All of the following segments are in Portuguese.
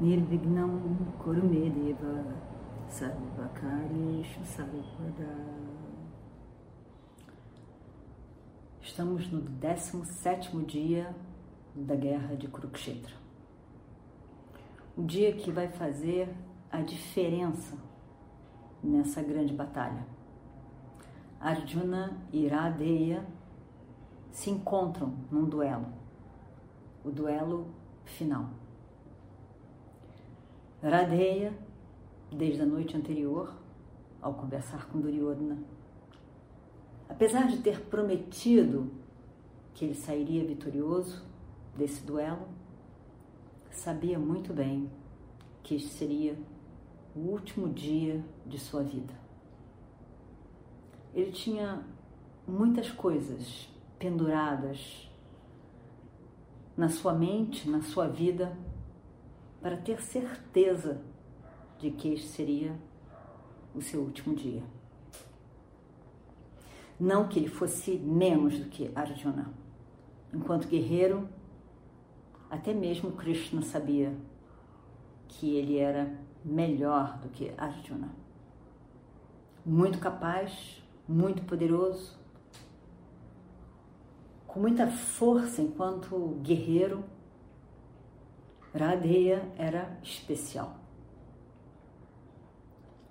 Nirvignam Kurumedeva Sarvakarishu Sarvada Estamos no 17º dia da guerra de Kurukshetra. O dia que vai fazer a diferença nessa grande batalha. Arjuna e Iradeya se encontram num duelo, o duelo final. Radeya, desde a noite anterior, ao conversar com Duryodhana, apesar de ter prometido que ele sairia vitorioso desse duelo, sabia muito bem que este seria o último dia de sua vida. Ele tinha muitas coisas penduradas na sua mente, na sua vida, para ter certeza de que este seria o seu último dia. Não que ele fosse menos do que Arjuna. Enquanto guerreiro, até mesmo Krishna sabia que ele era melhor do que Arjuna. Muito capaz, muito poderoso, com muita força enquanto guerreiro, Radeya era especial.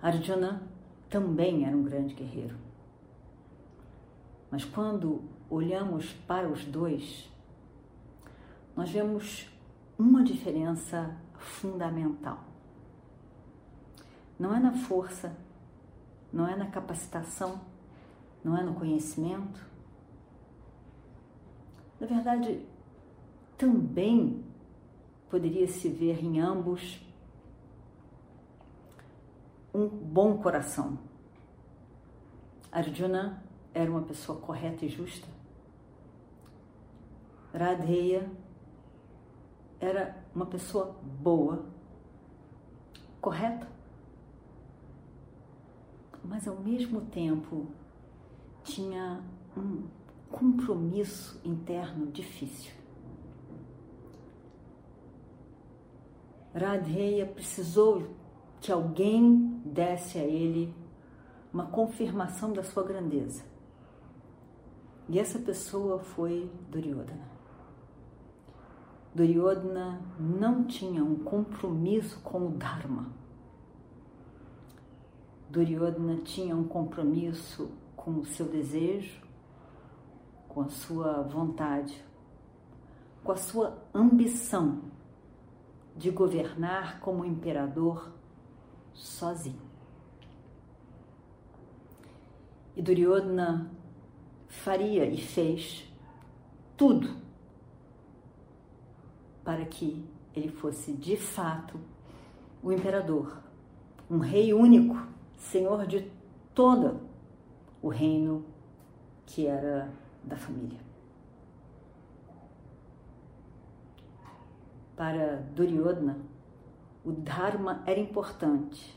Arjuna também era um grande guerreiro. Mas quando olhamos para os dois, nós vemos uma diferença fundamental. Não é na força, não é na capacitação, não é no conhecimento. Na verdade, também poderia se ver em ambos um bom coração. Arjuna era uma pessoa correta e justa. Radheya era uma pessoa boa, correta, mas ao mesmo tempo tinha um compromisso interno difícil. Radheya precisou que alguém desse a ele uma confirmação da sua grandeza. E essa pessoa foi Duryodhana. Duryodhana não tinha um compromisso com o Dharma. Duryodhana tinha um compromisso com o seu desejo, com a sua vontade, com a sua ambição de governar como imperador sozinho. E Duryodhana faria e fez tudo para que ele fosse de fato o imperador, um rei único, senhor de todo o reino que era da família. Para Duryodhana, o Dharma era importante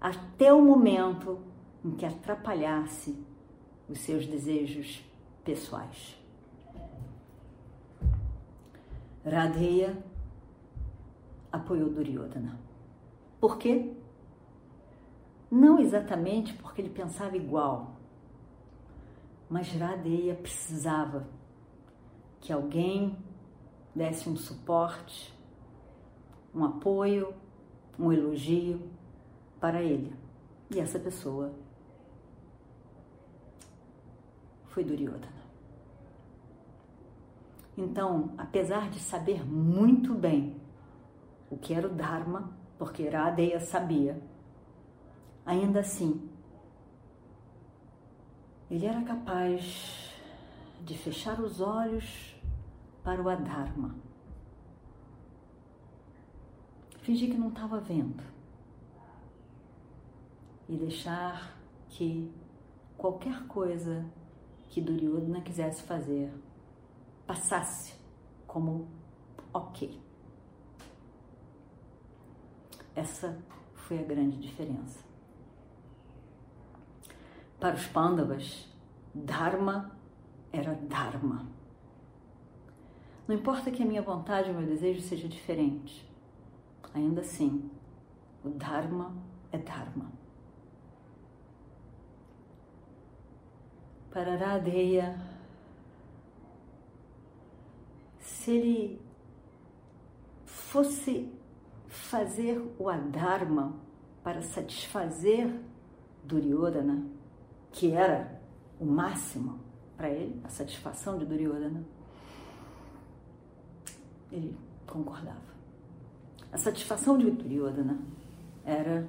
até o momento em que atrapalhasse os seus desejos pessoais. Radheya apoiou Duryodhana. Por quê? Não exatamente porque ele pensava igual, mas Radheya precisava que alguém desse um suporte, um apoio, um elogio para ele. E essa pessoa foi Duryodhana. Então, apesar de saber muito bem o que era o Dharma, porque Radeya sabia, ainda assim, ele era capaz de fechar os olhos para o Adharma, fingir que não estava vendo e deixar que qualquer coisa que Duryodhana quisesse fazer passasse como ok. Essa foi a grande diferença. Para os Pandavas, Dharma era Dharma. Não importa que a minha vontade ou meu desejo seja diferente, ainda assim, o Dharma é Dharma. Para Radeya, se ele fosse fazer o Adharma para satisfazer Duryodhana, que era o máximo para ele, a satisfação de Duryodhana, ele concordava. A satisfação de Duryodhana era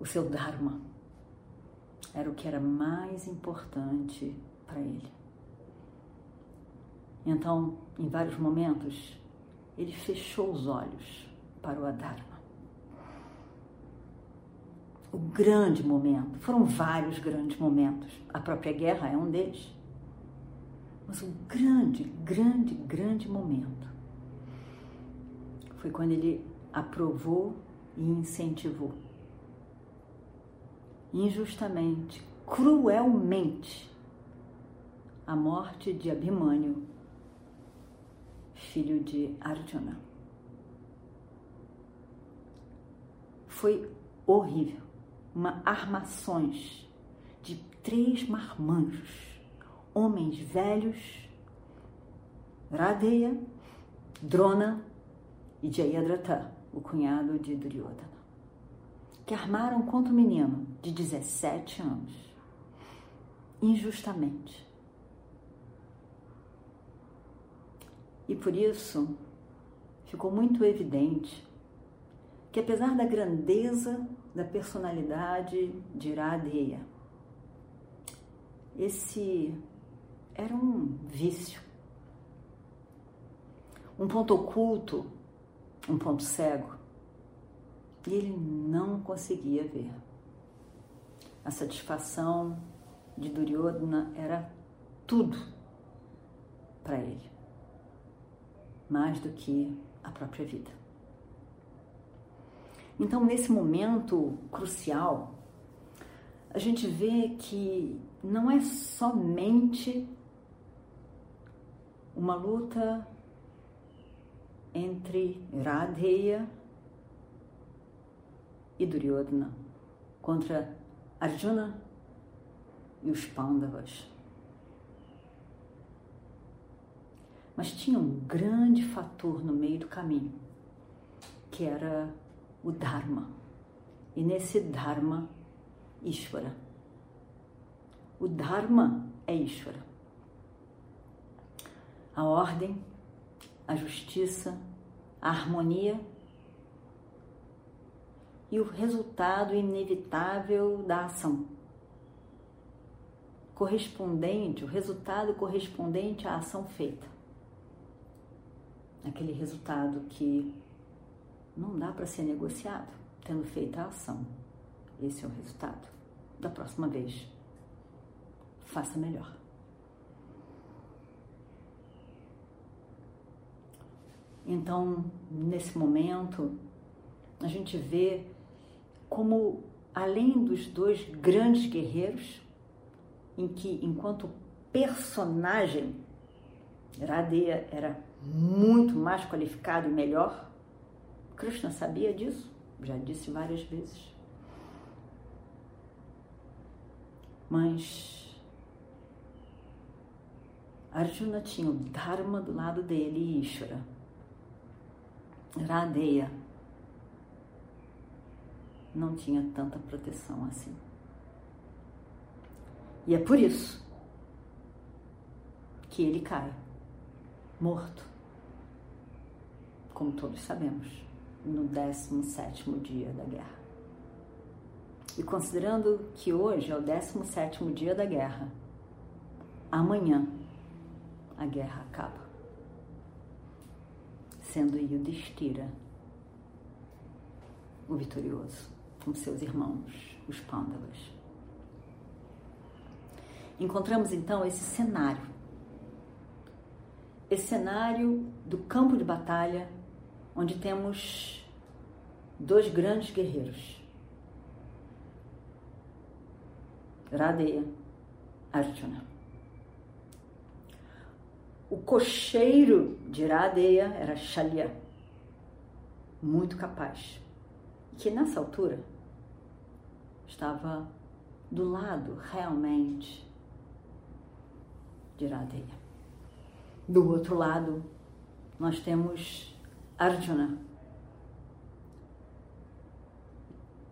o seu Dharma, era o que era mais importante para ele. Então, em vários momentos, ele fechou os olhos para o Adharma. O grande momento, foram vários grandes momentos, a própria guerra é um deles, mas o grande, grande, grande momento foi quando ele aprovou e incentivou. Injustamente, cruelmente, a morte de Abhimanyu, filho de Arjuna. Foi horrível. Uma armações de três marmanjos, homens velhos, Radeya, Drona e Jayadratha, o cunhado de Duryodhana, que armaram contra o menino de 17 anos, injustamente. E por isso ficou muito evidente que, apesar da grandeza da personalidade de Radeya, esse era um vício, um ponto oculto um ponto cego e ele não conseguia ver. A satisfação de Duryodhana era tudo para ele, mais do que a própria vida. Então, nesse momento crucial, a gente vê que não é somente uma luta entre Radheya e Duryodhana contra Arjuna e os Pandavas. Mas tinha um grande fator no meio do caminho, que era o Dharma. E nesse Dharma, Ishvara. O Dharma é Ishvara. A ordem a justiça, a harmonia e o resultado inevitável da ação. Correspondente, o resultado correspondente à ação feita. Aquele resultado que não dá para ser negociado, tendo feito a ação. Esse é o resultado. Da próxima vez, faça melhor. Então, nesse momento, a gente vê como, além dos dois grandes guerreiros, em que, enquanto personagem, Radeya era muito mais qualificado e melhor, Krishna sabia disso, já disse várias vezes. Mas Arjuna tinha o Dharma do lado dele e Ishvara Radeia não tinha tanta proteção assim. E é por isso que ele cai, morto, como todos sabemos, no 17 dia da guerra. E considerando que hoje é o 17 dia da guerra, amanhã a guerra acaba sendo Yudhishthira o vitorioso, com seus irmãos, os Pandavas. Encontramos então esse cenário. Esse cenário do campo de batalha, onde temos dois grandes guerreiros. Radeya, Arjuna. O cocheiro de Radeya era Shalya, muito capaz, que nessa altura estava do lado realmente de Radeya. Do outro lado, nós temos Arjuna,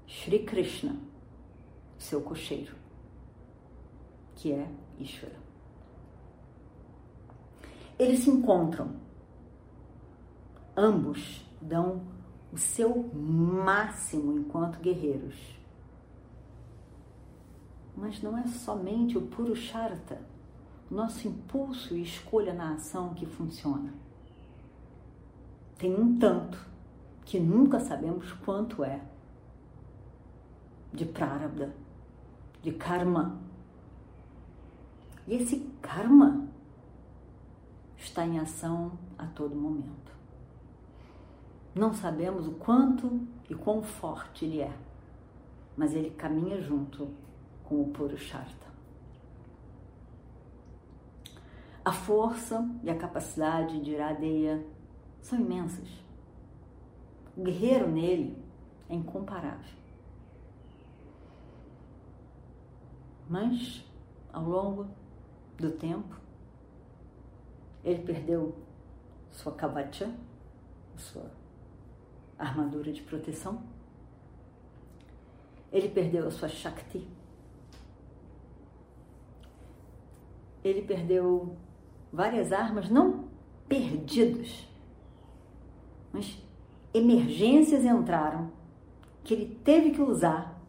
Shri Krishna, seu cocheiro, que é Ishvara. Eles se encontram, ambos dão o seu máximo enquanto guerreiros. Mas não é somente o puro charta nosso impulso e escolha na ação que funciona. Tem um tanto que nunca sabemos quanto é de prarabdha, de karma. E esse karma está em ação a todo momento. Não sabemos o quanto e quão forte ele é, mas ele caminha junto com o Purushartha. A força e a capacidade de Iradeya são imensas. O guerreiro nele é incomparável. Mas, ao longo do tempo, ele perdeu sua kavacha, sua armadura de proteção. Ele perdeu a sua shakti. Ele perdeu várias armas, não perdidas, mas emergências entraram que ele teve que usar.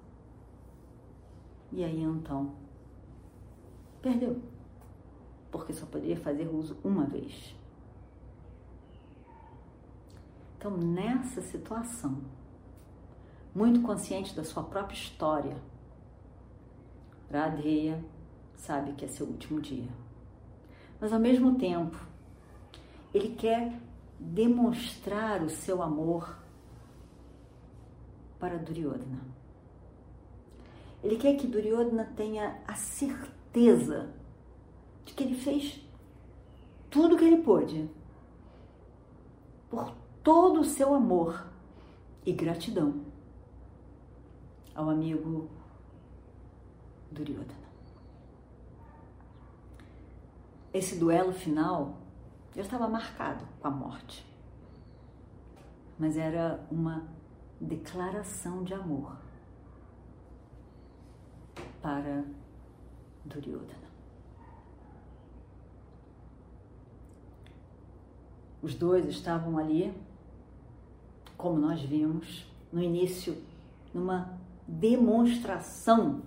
E aí então perdeu, porque só poderia fazer uso uma vez. Então, nessa situação, muito consciente da sua própria história, Radheya sabe que é seu último dia mas ao mesmo tempo ele quer demonstrar o seu amor para Duryodhana. Ele quer que Duryodhana tenha a certeza de que ele fez tudo o que ele pôde por todo o seu amor e gratidão ao amigo Duryodhana. esse duelo final já estava marcado com a morte. Mas era uma declaração de amor para Duryodhana. Os dois estavam ali, como nós vimos no início, numa demonstração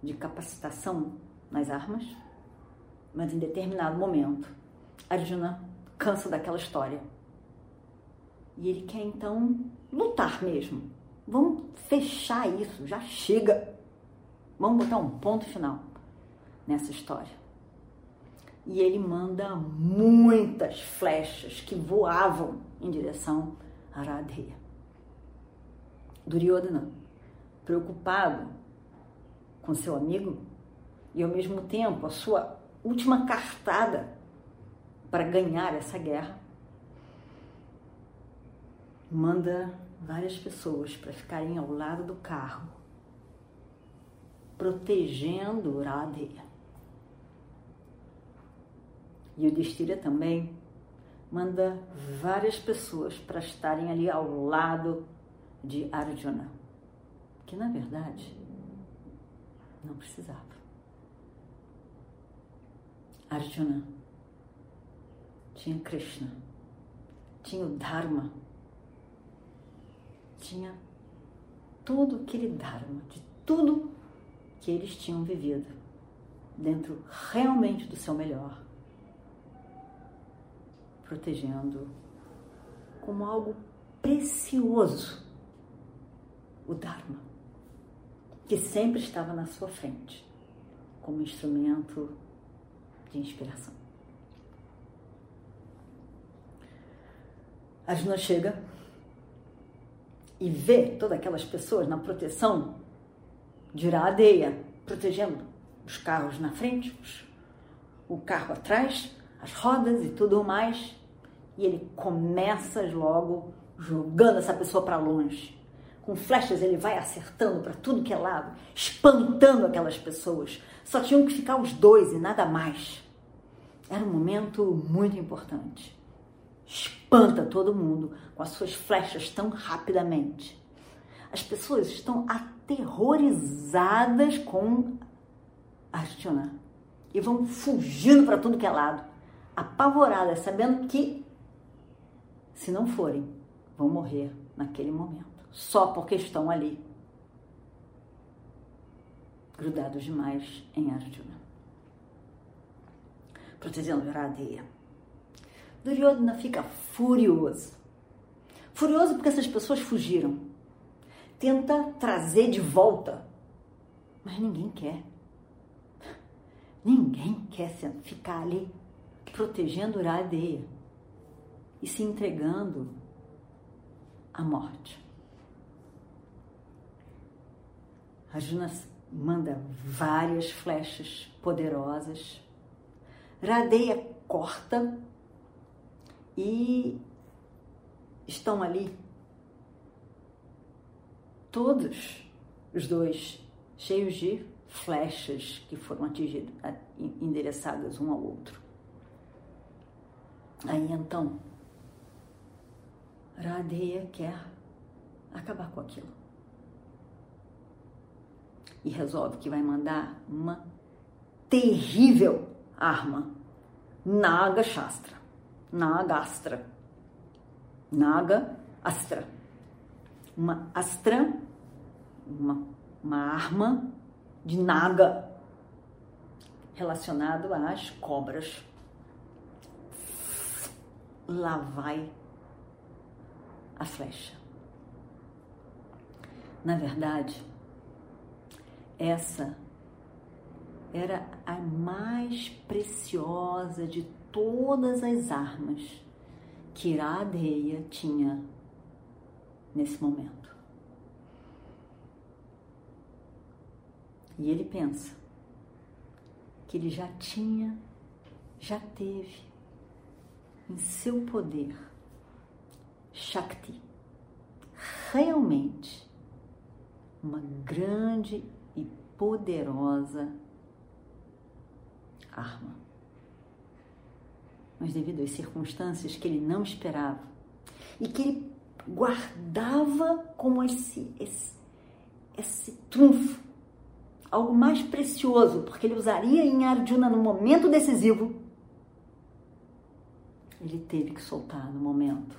de capacitação nas armas mas em determinado momento, Arjuna cansa daquela história. E ele quer então lutar mesmo. Vamos fechar isso, já chega. Vamos botar um ponto final nessa história. E ele manda muitas flechas que voavam em direção a Radheya. Duryodhana, preocupado com seu amigo e ao mesmo tempo a sua última cartada para ganhar essa guerra, manda várias pessoas para ficarem ao lado do carro, protegendo Radheya. E o Destira também manda várias pessoas para estarem ali ao lado de Arjuna, que na verdade não precisava. Arjuna, tinha Krishna, tinha o Dharma, tinha todo aquele Dharma, de tudo que eles tinham vivido, dentro realmente do seu melhor, protegendo como algo precioso o Dharma, que sempre estava na sua frente, como instrumento de inspiração. Arjuna chega e vê todas aquelas pessoas na proteção de Iradeia, protegendo os carros na frente, os, o carro atrás, as rodas e tudo mais. E ele começa logo jogando essa pessoa para longe. Com flechas ele vai acertando para tudo que é lado, espantando aquelas pessoas. Só tinham que ficar os dois e nada mais. Era um momento muito importante. Espanta todo mundo com as suas flechas tão rapidamente. As pessoas estão aterrorizadas com Arjuna e vão fugindo para tudo que é lado, apavoradas, sabendo que se não forem, vão morrer naquele momento, só porque estão ali, grudados demais em Arjuna protegendo Iradeya. Duryodhana fica furioso. Furioso porque essas pessoas fugiram. Tenta trazer de volta, mas ninguém quer. Ninguém quer ficar ali protegendo Iradeya e se entregando à morte. Arjuna manda várias flechas poderosas Radeia corta e estão ali todos os dois cheios de flechas que foram atingidas, endereçadas um ao outro. Aí então, Radeia quer acabar com aquilo. E resolve que vai mandar uma terrível arma. Naga Shastra. Naga Astra. Naga Astra. Uma astra, uma, uma arma de Naga relacionado às cobras. Lá vai a flecha. Na verdade, essa era a mais preciosa de todas as armas que Iradeia tinha nesse momento. E ele pensa que ele já tinha, já teve em seu poder Shakti, realmente uma grande e poderosa arma. Mas devido às circunstâncias que ele não esperava e que ele guardava como esse, esse, esse trunfo, algo mais precioso, porque ele usaria em Arjuna no momento decisivo, ele teve que soltar no momento.